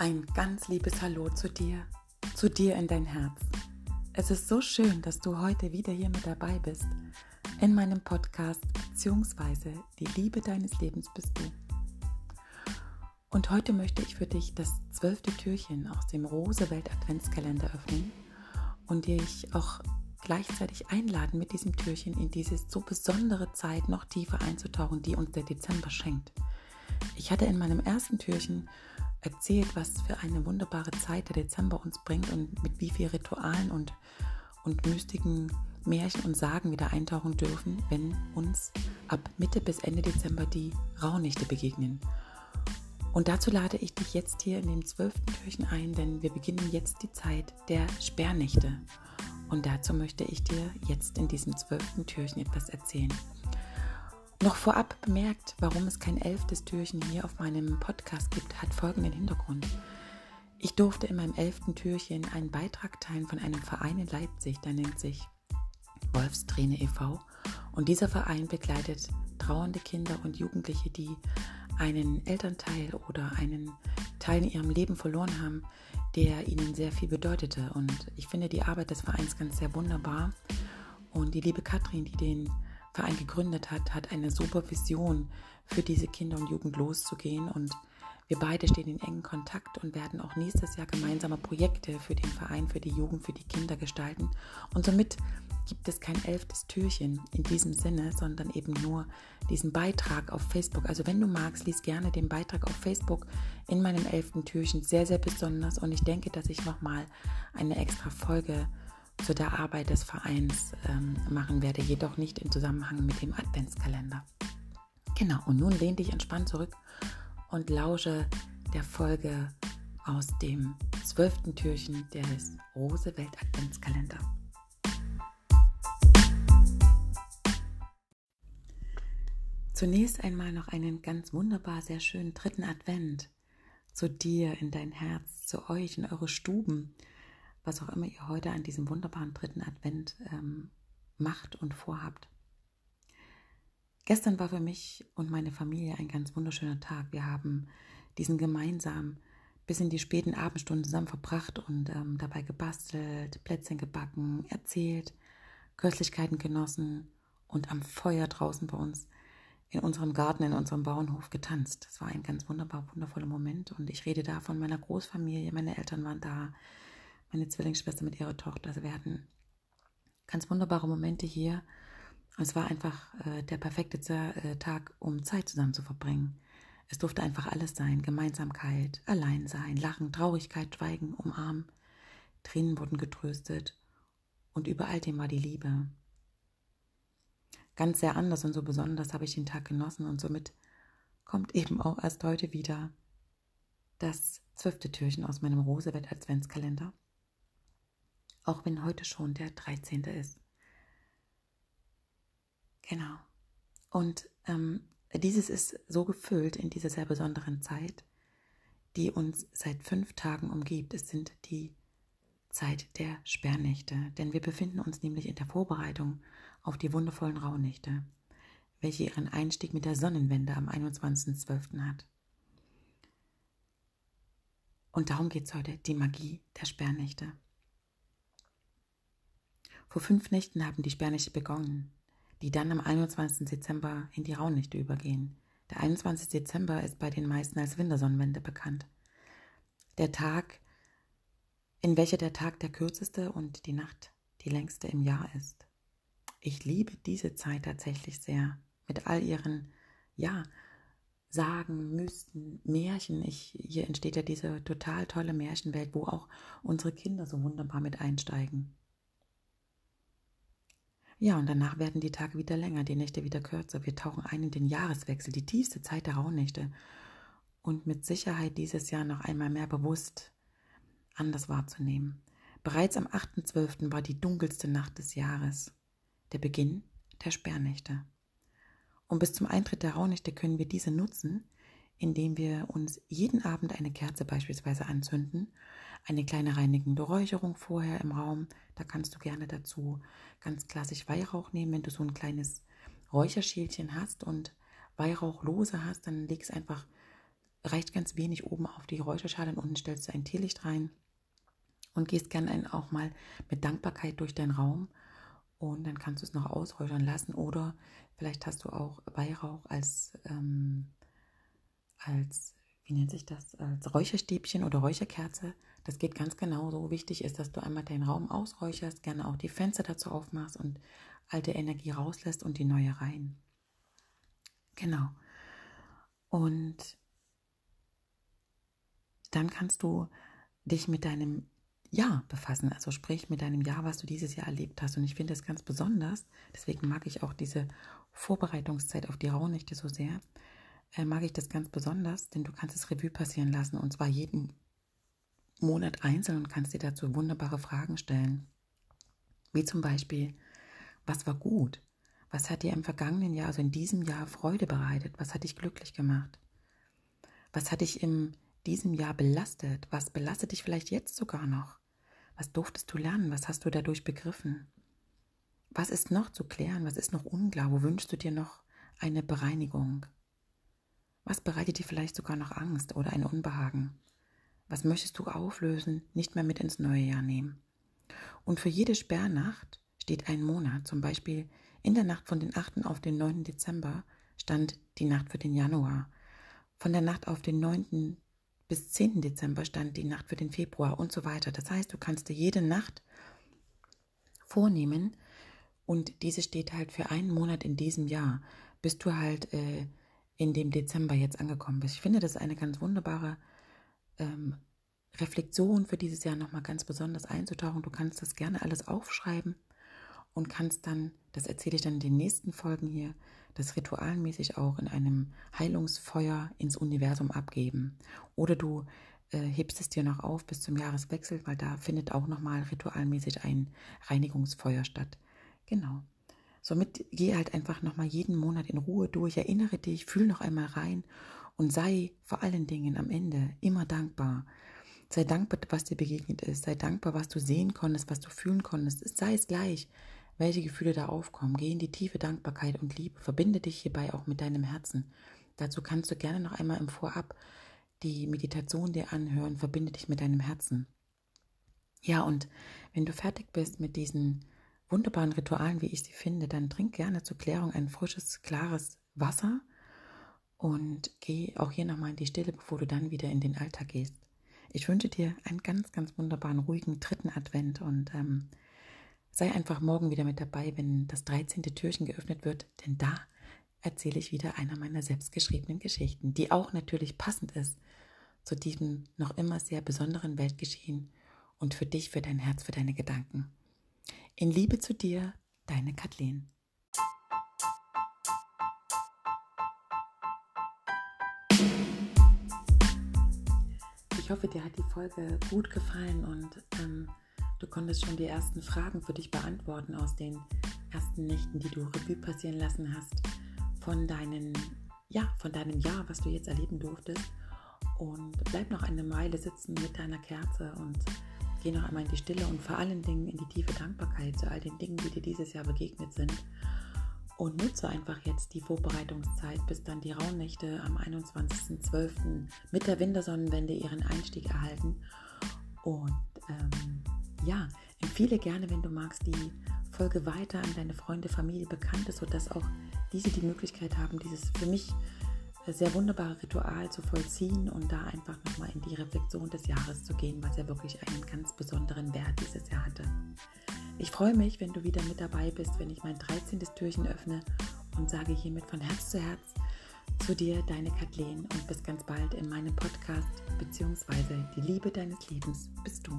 Ein ganz liebes Hallo zu dir, zu dir in dein Herz. Es ist so schön, dass du heute wieder hier mit dabei bist in meinem Podcast beziehungsweise die Liebe deines Lebens bist du. Und heute möchte ich für dich das zwölfte Türchen aus dem Rosewelt Adventskalender öffnen und dich auch gleichzeitig einladen, mit diesem Türchen in diese so besondere Zeit noch tiefer einzutauchen, die uns der Dezember schenkt. Ich hatte in meinem ersten Türchen erzählt, was für eine wunderbare Zeit der Dezember uns bringt und mit wie vielen Ritualen und, und mystiken Märchen und Sagen wieder eintauchen dürfen, wenn uns ab Mitte bis Ende Dezember die Rauhnächte begegnen. Und dazu lade ich dich jetzt hier in dem zwölften Türchen ein, denn wir beginnen jetzt die Zeit der Sperrnächte. Und dazu möchte ich dir jetzt in diesem zwölften Türchen etwas erzählen. Noch vorab bemerkt, warum es kein elftes Türchen hier auf meinem Podcast gibt, hat folgenden Hintergrund. Ich durfte in meinem elften Türchen einen Beitrag teilen von einem Verein in Leipzig, der nennt sich Wolfsträne e.V. Und dieser Verein begleitet trauernde Kinder und Jugendliche, die einen Elternteil oder einen Teil in ihrem Leben verloren haben, der ihnen sehr viel bedeutete. Und ich finde die Arbeit des Vereins ganz sehr wunderbar. Und die liebe Katrin, die den Verein gegründet hat, hat eine super Vision für diese Kinder und Jugend loszugehen. Und wir beide stehen in engen Kontakt und werden auch nächstes Jahr gemeinsame Projekte für den Verein, für die Jugend, für die Kinder gestalten. Und somit gibt es kein elftes Türchen in diesem Sinne, sondern eben nur diesen Beitrag auf Facebook. Also wenn du magst, lies gerne den Beitrag auf Facebook in meinem elften Türchen. Sehr, sehr besonders. Und ich denke, dass ich nochmal eine extra Folge zu der Arbeit des Vereins ähm, machen werde, jedoch nicht im Zusammenhang mit dem Adventskalender. Genau, und nun lehn dich entspannt zurück und lausche der Folge aus dem zwölften Türchen des Rosewelt Adventskalender. Zunächst einmal noch einen ganz wunderbar, sehr schönen dritten Advent zu dir in dein Herz, zu euch in eure Stuben was auch immer ihr heute an diesem wunderbaren dritten Advent ähm, macht und vorhabt. Gestern war für mich und meine Familie ein ganz wunderschöner Tag. Wir haben diesen gemeinsam bis in die späten Abendstunden zusammen verbracht und ähm, dabei gebastelt, Plätzchen gebacken, erzählt, Köstlichkeiten genossen und am Feuer draußen bei uns in unserem Garten, in unserem Bauernhof getanzt. Das war ein ganz wunderbar, wundervoller Moment und ich rede da von meiner Großfamilie. Meine Eltern waren da, meine Zwillingsschwester mit ihrer Tochter. Also wir hatten ganz wunderbare Momente hier. Und es war einfach äh, der perfekte äh, Tag, um Zeit zusammen zu verbringen. Es durfte einfach alles sein. Gemeinsamkeit, Alleinsein, Lachen, Traurigkeit, Schweigen, Umarmen. Tränen wurden getröstet. Und über all dem war die Liebe. Ganz sehr anders und so besonders habe ich den Tag genossen und somit kommt eben auch erst heute wieder das zwölfte Türchen aus meinem Rosebett Adventskalender auch wenn heute schon der 13. ist. Genau. Und ähm, dieses ist so gefüllt in dieser sehr besonderen Zeit, die uns seit fünf Tagen umgibt. Es sind die Zeit der Sperrnächte, denn wir befinden uns nämlich in der Vorbereitung auf die wundervollen Rauhnächte, welche ihren Einstieg mit der Sonnenwende am 21.12. hat. Und darum geht es heute, die Magie der Sperrnächte. Vor fünf Nächten haben die Sperrnächte begonnen, die dann am 21. Dezember in die Rauhnächte übergehen. Der 21. Dezember ist bei den meisten als Wintersonnenwende bekannt. Der Tag, in welcher der Tag der kürzeste und die Nacht die längste im Jahr ist. Ich liebe diese Zeit tatsächlich sehr. Mit all ihren, ja, Sagen, Mysten, Märchen. Ich, hier entsteht ja diese total tolle Märchenwelt, wo auch unsere Kinder so wunderbar mit einsteigen. Ja, und danach werden die Tage wieder länger, die Nächte wieder kürzer. Wir tauchen ein in den Jahreswechsel, die tiefste Zeit der Rauhnächte. Und mit Sicherheit dieses Jahr noch einmal mehr bewusst anders wahrzunehmen. Bereits am 8.12. war die dunkelste Nacht des Jahres, der Beginn der Sperrnächte. Und bis zum Eintritt der Rauhnächte können wir diese nutzen, indem wir uns jeden Abend eine Kerze beispielsweise anzünden, eine kleine reinigende Räucherung vorher im Raum, da kannst du gerne dazu ganz klassisch Weihrauch nehmen, wenn du so ein kleines Räucherschälchen hast und Weihrauchlose hast, dann legst einfach reicht ganz wenig oben auf die Räucherschale und unten stellst du ein Teelicht rein und gehst gerne auch mal mit Dankbarkeit durch deinen Raum und dann kannst du es noch ausräuchern lassen. Oder vielleicht hast du auch Weihrauch als, ähm, als wie nennt sich das, als Räucherstäbchen oder Räucherkerze. Das geht ganz genauso. Wichtig ist, dass du einmal deinen Raum ausräucherst, gerne auch die Fenster dazu aufmachst und alte Energie rauslässt und die neue rein. Genau. Und dann kannst du dich mit deinem Jahr befassen, also sprich mit deinem Jahr, was du dieses Jahr erlebt hast. Und ich finde es ganz besonders, deswegen mag ich auch diese Vorbereitungszeit auf die Rauhnächte so sehr, äh, mag ich das ganz besonders, denn du kannst es Revue passieren lassen und zwar jeden Monat einzeln und kannst dir dazu wunderbare Fragen stellen. Wie zum Beispiel, was war gut? Was hat dir im vergangenen Jahr, also in diesem Jahr, Freude bereitet? Was hat dich glücklich gemacht? Was hat dich in diesem Jahr belastet? Was belastet dich vielleicht jetzt sogar noch? Was durftest du lernen? Was hast du dadurch begriffen? Was ist noch zu klären? Was ist noch unklar? Wo wünschst du dir noch eine Bereinigung? Was bereitet dir vielleicht sogar noch Angst oder ein Unbehagen? Was möchtest du auflösen, nicht mehr mit ins neue Jahr nehmen? Und für jede Sperrnacht steht ein Monat. Zum Beispiel in der Nacht von den 8. auf den 9. Dezember stand die Nacht für den Januar. Von der Nacht auf den 9 bis 10. Dezember stand die Nacht für den Februar und so weiter. Das heißt, du kannst dir jede Nacht vornehmen und diese steht halt für einen Monat in diesem Jahr, bis du halt äh, in dem Dezember jetzt angekommen bist. Ich finde, das ist eine ganz wunderbare ähm, Reflexion für dieses Jahr nochmal ganz besonders einzutauchen. Du kannst das gerne alles aufschreiben und kannst dann, das erzähle ich dann in den nächsten Folgen hier, das ritualmäßig auch in einem Heilungsfeuer ins Universum abgeben. Oder du äh, hebst es dir noch auf bis zum Jahreswechsel, weil da findet auch nochmal ritualmäßig ein Reinigungsfeuer statt. Genau. Somit geh halt einfach nochmal jeden Monat in Ruhe durch, erinnere dich, fühl noch einmal rein und sei vor allen Dingen am Ende immer dankbar. Sei dankbar, was dir begegnet ist. Sei dankbar, was du sehen konntest, was du fühlen konntest. Sei es gleich, welche Gefühle da aufkommen. Geh in die tiefe Dankbarkeit und Liebe. Verbinde dich hierbei auch mit deinem Herzen. Dazu kannst du gerne noch einmal im Vorab die Meditation dir anhören. Verbinde dich mit deinem Herzen. Ja, und wenn du fertig bist mit diesen wunderbaren Ritualen, wie ich sie finde, dann trink gerne zur Klärung ein frisches, klares Wasser und geh auch hier nochmal in die Stille, bevor du dann wieder in den Alltag gehst. Ich wünsche dir einen ganz, ganz wunderbaren, ruhigen dritten Advent und ähm, Sei einfach morgen wieder mit dabei, wenn das 13. Türchen geöffnet wird, denn da erzähle ich wieder einer meiner selbstgeschriebenen Geschichten, die auch natürlich passend ist zu diesem noch immer sehr besonderen Weltgeschehen und für dich, für dein Herz, für deine Gedanken. In Liebe zu dir, deine Kathleen. Ich hoffe, dir hat die Folge gut gefallen und ähm, Du konntest schon die ersten Fragen für dich beantworten aus den ersten Nächten, die du Revue passieren lassen hast von deinen, ja, von deinem Jahr, was du jetzt erleben durftest. Und bleib noch eine Meile sitzen mit deiner Kerze und geh noch einmal in die Stille und vor allen Dingen in die tiefe Dankbarkeit zu all den Dingen, die dir dieses Jahr begegnet sind. Und nutze einfach jetzt die Vorbereitungszeit, bis dann die Rauhnächte am 21.12. mit der Wintersonnenwende ihren Einstieg erhalten. Und ähm, ja, empfehle gerne, wenn du magst, die Folge weiter an deine Freunde, Familie, Bekannte, sodass auch diese die Möglichkeit haben, dieses für mich sehr wunderbare Ritual zu vollziehen und da einfach nochmal in die Reflexion des Jahres zu gehen, was ja wirklich einen ganz besonderen Wert dieses Jahr hatte. Ich freue mich, wenn du wieder mit dabei bist, wenn ich mein 13. Türchen öffne und sage hiermit von Herz zu Herz zu dir, deine Kathleen, und bis ganz bald in meinem Podcast, beziehungsweise die Liebe deines Lebens bist du.